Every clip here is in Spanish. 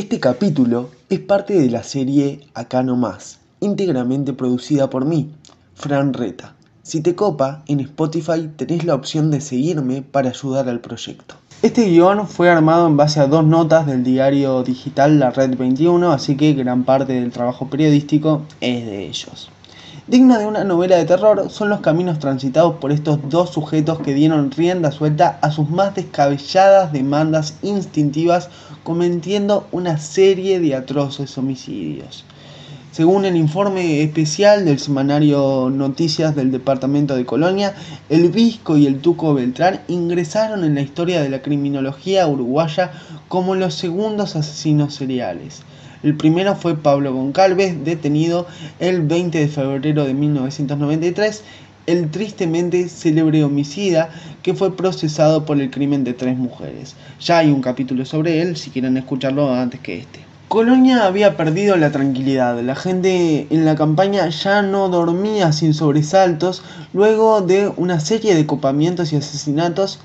Este capítulo es parte de la serie Acá no más, íntegramente producida por mí, Fran Reta. Si te copa, en Spotify tenés la opción de seguirme para ayudar al proyecto. Este guion fue armado en base a dos notas del diario digital La Red 21, así que gran parte del trabajo periodístico es de ellos. Digna de una novela de terror son los caminos transitados por estos dos sujetos que dieron rienda suelta a sus más descabelladas demandas instintivas cometiendo una serie de atroces homicidios. Según el informe especial del semanario Noticias del Departamento de Colonia, el Visco y el Tuco Beltrán ingresaron en la historia de la criminología uruguaya como los segundos asesinos seriales. El primero fue Pablo Goncalves, detenido el 20 de febrero de 1993, el tristemente célebre homicida que fue procesado por el crimen de tres mujeres. Ya hay un capítulo sobre él, si quieren escucharlo antes que este. Colonia había perdido la tranquilidad, la gente en la campaña ya no dormía sin sobresaltos luego de una serie de copamientos y asesinatos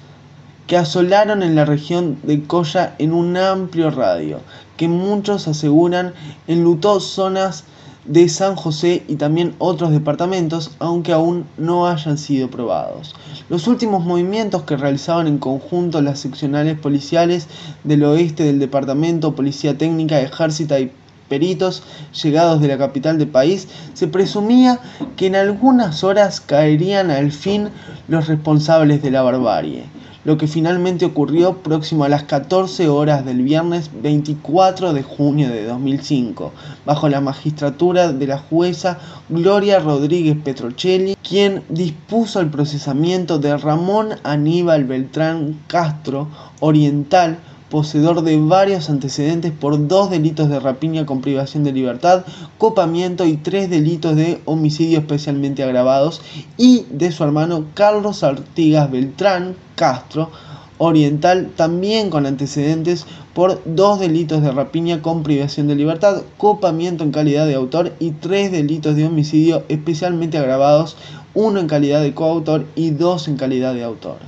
que asolaron en la región de Coya en un amplio radio, que muchos aseguran enlutó zonas de San José y también otros departamentos, aunque aún no hayan sido probados. Los últimos movimientos que realizaban en conjunto las seccionales policiales del oeste del departamento, Policía Técnica, Ejército y peritos llegados de la capital del país, se presumía que en algunas horas caerían al fin los responsables de la barbarie lo que finalmente ocurrió próximo a las 14 horas del viernes 24 de junio de 2005, bajo la magistratura de la jueza Gloria Rodríguez Petrocelli, quien dispuso el procesamiento de Ramón Aníbal Beltrán Castro, oriental, poseedor de varios antecedentes por dos delitos de rapiña con privación de libertad, copamiento y tres delitos de homicidio especialmente agravados, y de su hermano Carlos Artigas Beltrán Castro, oriental, también con antecedentes por dos delitos de rapiña con privación de libertad, copamiento en calidad de autor y tres delitos de homicidio especialmente agravados, uno en calidad de coautor y dos en calidad de autor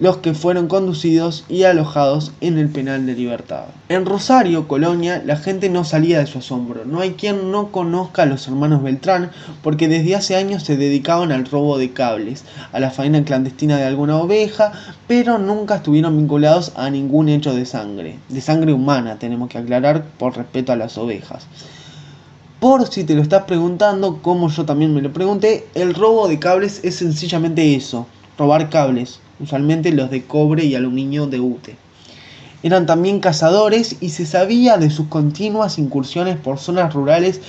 los que fueron conducidos y alojados en el penal de libertad. En Rosario, Colonia, la gente no salía de su asombro. No hay quien no conozca a los hermanos Beltrán porque desde hace años se dedicaban al robo de cables, a la faena clandestina de alguna oveja, pero nunca estuvieron vinculados a ningún hecho de sangre, de sangre humana, tenemos que aclarar por respeto a las ovejas. Por si te lo estás preguntando, como yo también me lo pregunté, el robo de cables es sencillamente eso, robar cables usualmente los de cobre y aluminio de UTE. Eran también cazadores y se sabía de sus continuas incursiones por zonas rurales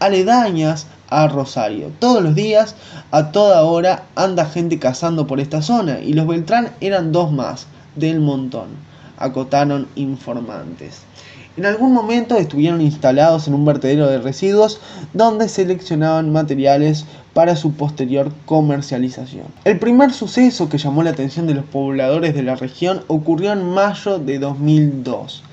aledañas a Rosario. Todos los días, a toda hora, anda gente cazando por esta zona y los Beltrán eran dos más del montón, acotaron informantes. En algún momento estuvieron instalados en un vertedero de residuos donde seleccionaban materiales para su posterior comercialización. El primer suceso que llamó la atención de los pobladores de la región ocurrió en mayo de 2002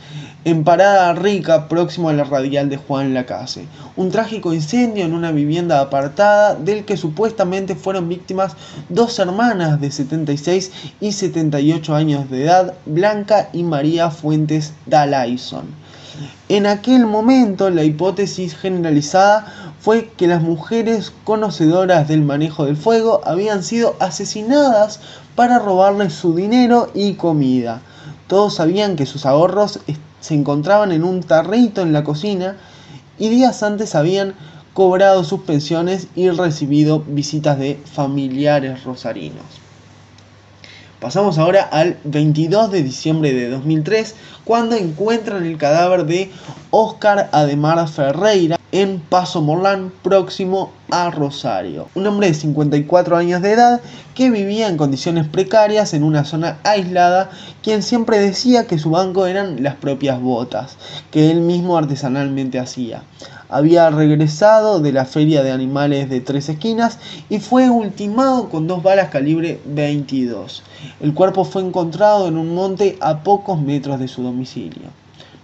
en Parada Rica, próximo a la radial de Juan Lacase. Un trágico incendio en una vivienda apartada del que supuestamente fueron víctimas dos hermanas de 76 y 78 años de edad, Blanca y María Fuentes Dalaison. En aquel momento la hipótesis generalizada fue que las mujeres conocedoras del manejo del fuego habían sido asesinadas para robarles su dinero y comida. Todos sabían que sus ahorros se encontraban en un tarrito en la cocina y días antes habían cobrado sus pensiones y recibido visitas de familiares rosarinos. Pasamos ahora al 22 de diciembre de 2003, cuando encuentran el cadáver de Oscar Ademar Ferreira en Paso Morlán, próximo a Rosario. Un hombre de 54 años de edad que vivía en condiciones precarias en una zona aislada, quien siempre decía que su banco eran las propias botas, que él mismo artesanalmente hacía había regresado de la feria de animales de tres esquinas y fue ultimado con dos balas calibre 22. El cuerpo fue encontrado en un monte a pocos metros de su domicilio.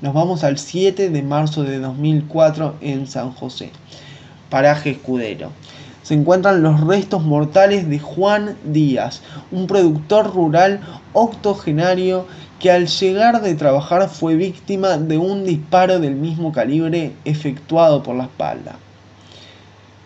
Nos vamos al 7 de marzo de 2004 en San José, paraje escudero se encuentran los restos mortales de Juan Díaz, un productor rural octogenario que al llegar de trabajar fue víctima de un disparo del mismo calibre efectuado por la espalda.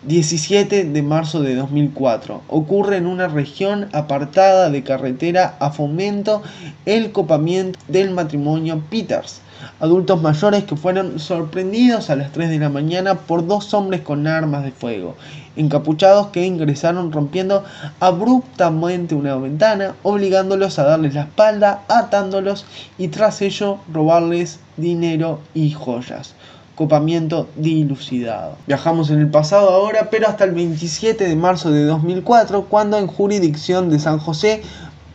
17 de marzo de 2004. Ocurre en una región apartada de carretera a fomento el copamiento del matrimonio Peters. Adultos mayores que fueron sorprendidos a las 3 de la mañana por dos hombres con armas de fuego, encapuchados que ingresaron rompiendo abruptamente una ventana, obligándolos a darles la espalda, atándolos y tras ello robarles dinero y joyas copamiento dilucidado. Viajamos en el pasado ahora, pero hasta el 27 de marzo de 2004, cuando en jurisdicción de San José,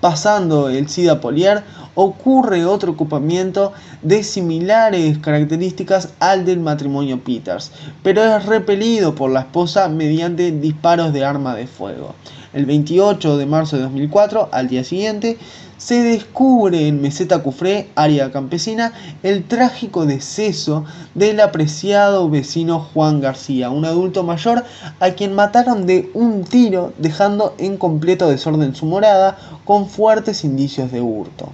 pasando el SIDA Poliar, ocurre otro ocupamiento de similares características al del matrimonio Peters, pero es repelido por la esposa mediante disparos de arma de fuego. El 28 de marzo de 2004, al día siguiente, se descubre en Meseta Cufré, área campesina, el trágico deceso del apreciado vecino Juan García, un adulto mayor a quien mataron de un tiro, dejando en completo desorden su morada, con fuertes indicios de hurto.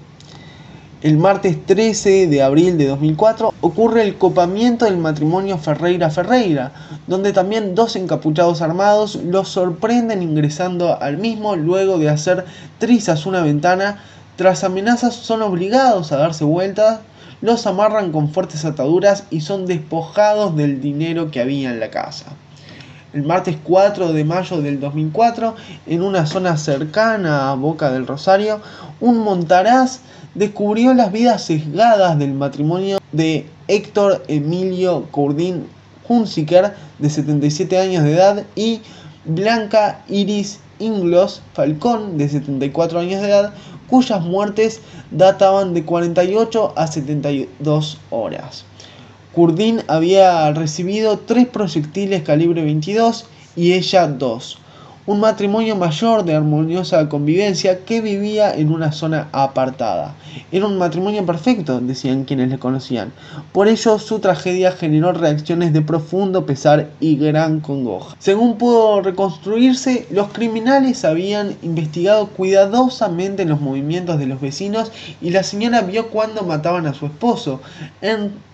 El martes 13 de abril de 2004 ocurre el copamiento del matrimonio Ferreira-Ferreira, donde también dos encapuchados armados los sorprenden ingresando al mismo luego de hacer trizas una ventana. Tras amenazas son obligados a darse vueltas, los amarran con fuertes ataduras y son despojados del dinero que había en la casa. El martes 4 de mayo del 2004, en una zona cercana a Boca del Rosario, un montaraz descubrió las vidas sesgadas del matrimonio de Héctor Emilio Curdín Hunziker, de 77 años de edad, y Blanca Iris Inglos Falcón, de 74 años de edad, cuyas muertes databan de 48 a 72 horas. Curdín había recibido tres proyectiles calibre 22 y ella dos un matrimonio mayor de armoniosa convivencia que vivía en una zona apartada. Era un matrimonio perfecto, decían quienes le conocían. Por ello su tragedia generó reacciones de profundo pesar y gran congoja. Según pudo reconstruirse, los criminales habían investigado cuidadosamente los movimientos de los vecinos y la señora vio cuando mataban a su esposo,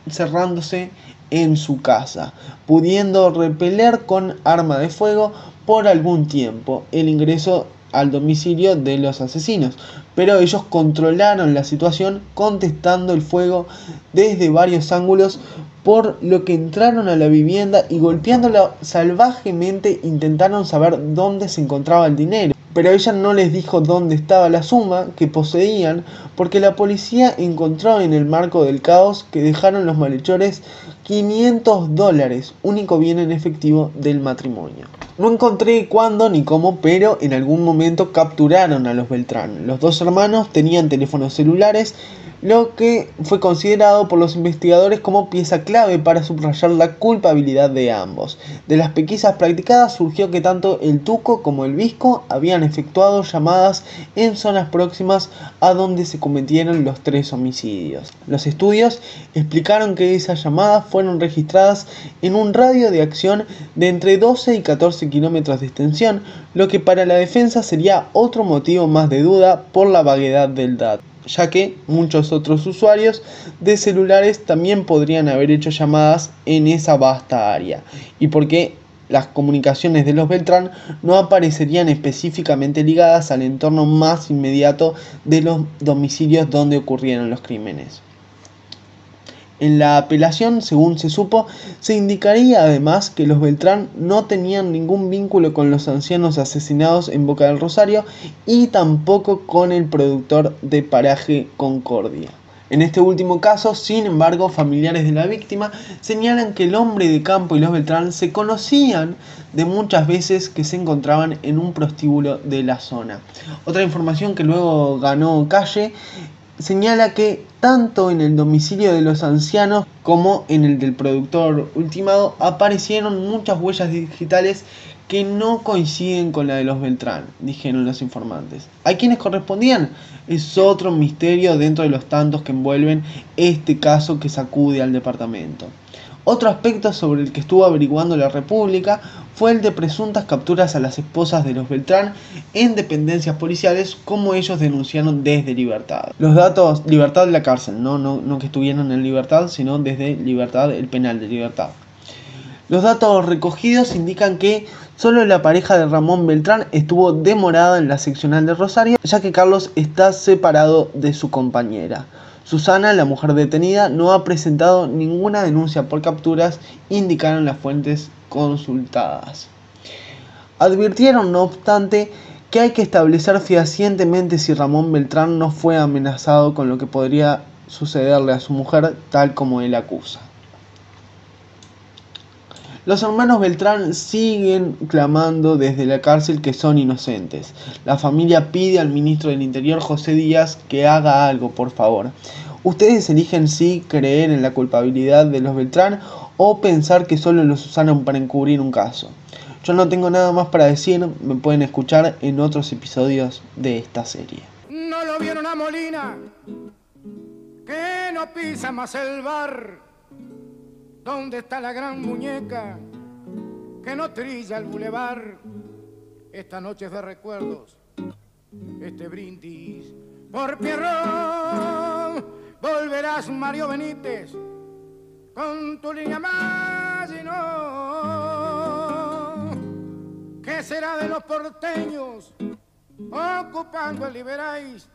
encerrándose en su casa, pudiendo repeler con arma de fuego por algún tiempo el ingreso al domicilio de los asesinos, pero ellos controlaron la situación contestando el fuego desde varios ángulos, por lo que entraron a la vivienda y golpeándola salvajemente intentaron saber dónde se encontraba el dinero. Pero ella no les dijo dónde estaba la suma que poseían porque la policía encontró en el marco del caos que dejaron los malhechores 500 dólares, único bien en efectivo del matrimonio. No encontré cuándo ni cómo, pero en algún momento capturaron a los Beltrán. Los dos hermanos tenían teléfonos celulares lo que fue considerado por los investigadores como pieza clave para subrayar la culpabilidad de ambos. De las pesquisas practicadas surgió que tanto el Tuco como el Visco habían efectuado llamadas en zonas próximas a donde se cometieron los tres homicidios. Los estudios explicaron que esas llamadas fueron registradas en un radio de acción de entre 12 y 14 kilómetros de extensión, lo que para la defensa sería otro motivo más de duda por la vaguedad del dato ya que muchos otros usuarios de celulares también podrían haber hecho llamadas en esa vasta área y porque las comunicaciones de los Beltrán no aparecerían específicamente ligadas al entorno más inmediato de los domicilios donde ocurrieron los crímenes. En la apelación, según se supo, se indicaría además que los Beltrán no tenían ningún vínculo con los ancianos asesinados en Boca del Rosario y tampoco con el productor de paraje Concordia. En este último caso, sin embargo, familiares de la víctima señalan que el hombre de campo y los Beltrán se conocían de muchas veces que se encontraban en un prostíbulo de la zona. Otra información que luego ganó calle señala que tanto en el domicilio de los ancianos como en el del productor ultimado aparecieron muchas huellas digitales que no coinciden con la de los Beltrán, dijeron los informantes. ¿A quiénes correspondían? Es otro misterio dentro de los tantos que envuelven este caso que sacude al departamento. Otro aspecto sobre el que estuvo averiguando la República fue el de presuntas capturas a las esposas de los Beltrán en dependencias policiales como ellos denunciaron desde libertad. Los datos, libertad de la cárcel, no, no, no que estuvieron en libertad, sino desde libertad, el penal de libertad. Los datos recogidos indican que solo la pareja de Ramón Beltrán estuvo demorada en la seccional de Rosario, ya que Carlos está separado de su compañera. Susana, la mujer detenida, no ha presentado ninguna denuncia por capturas, indicaron las fuentes consultadas. Advirtieron, no obstante, que hay que establecer fehacientemente si Ramón Beltrán no fue amenazado con lo que podría sucederle a su mujer, tal como él acusa. Los hermanos Beltrán siguen clamando desde la cárcel que son inocentes. La familia pide al ministro del Interior, José Díaz, que haga algo, por favor. Ustedes eligen si creer en la culpabilidad de los Beltrán o pensar que solo los usaron para encubrir un caso. Yo no tengo nada más para decir, me pueden escuchar en otros episodios de esta serie. No lo vieron a Molina, que no pisa más el bar ¿Dónde está la gran muñeca que no trilla el bulevar? Esta noche de recuerdos, este brindis por Pierrón. Volverás, Mario Benítez, con tu línea más y no. ¿Qué será de los porteños ocupando el Liberáis?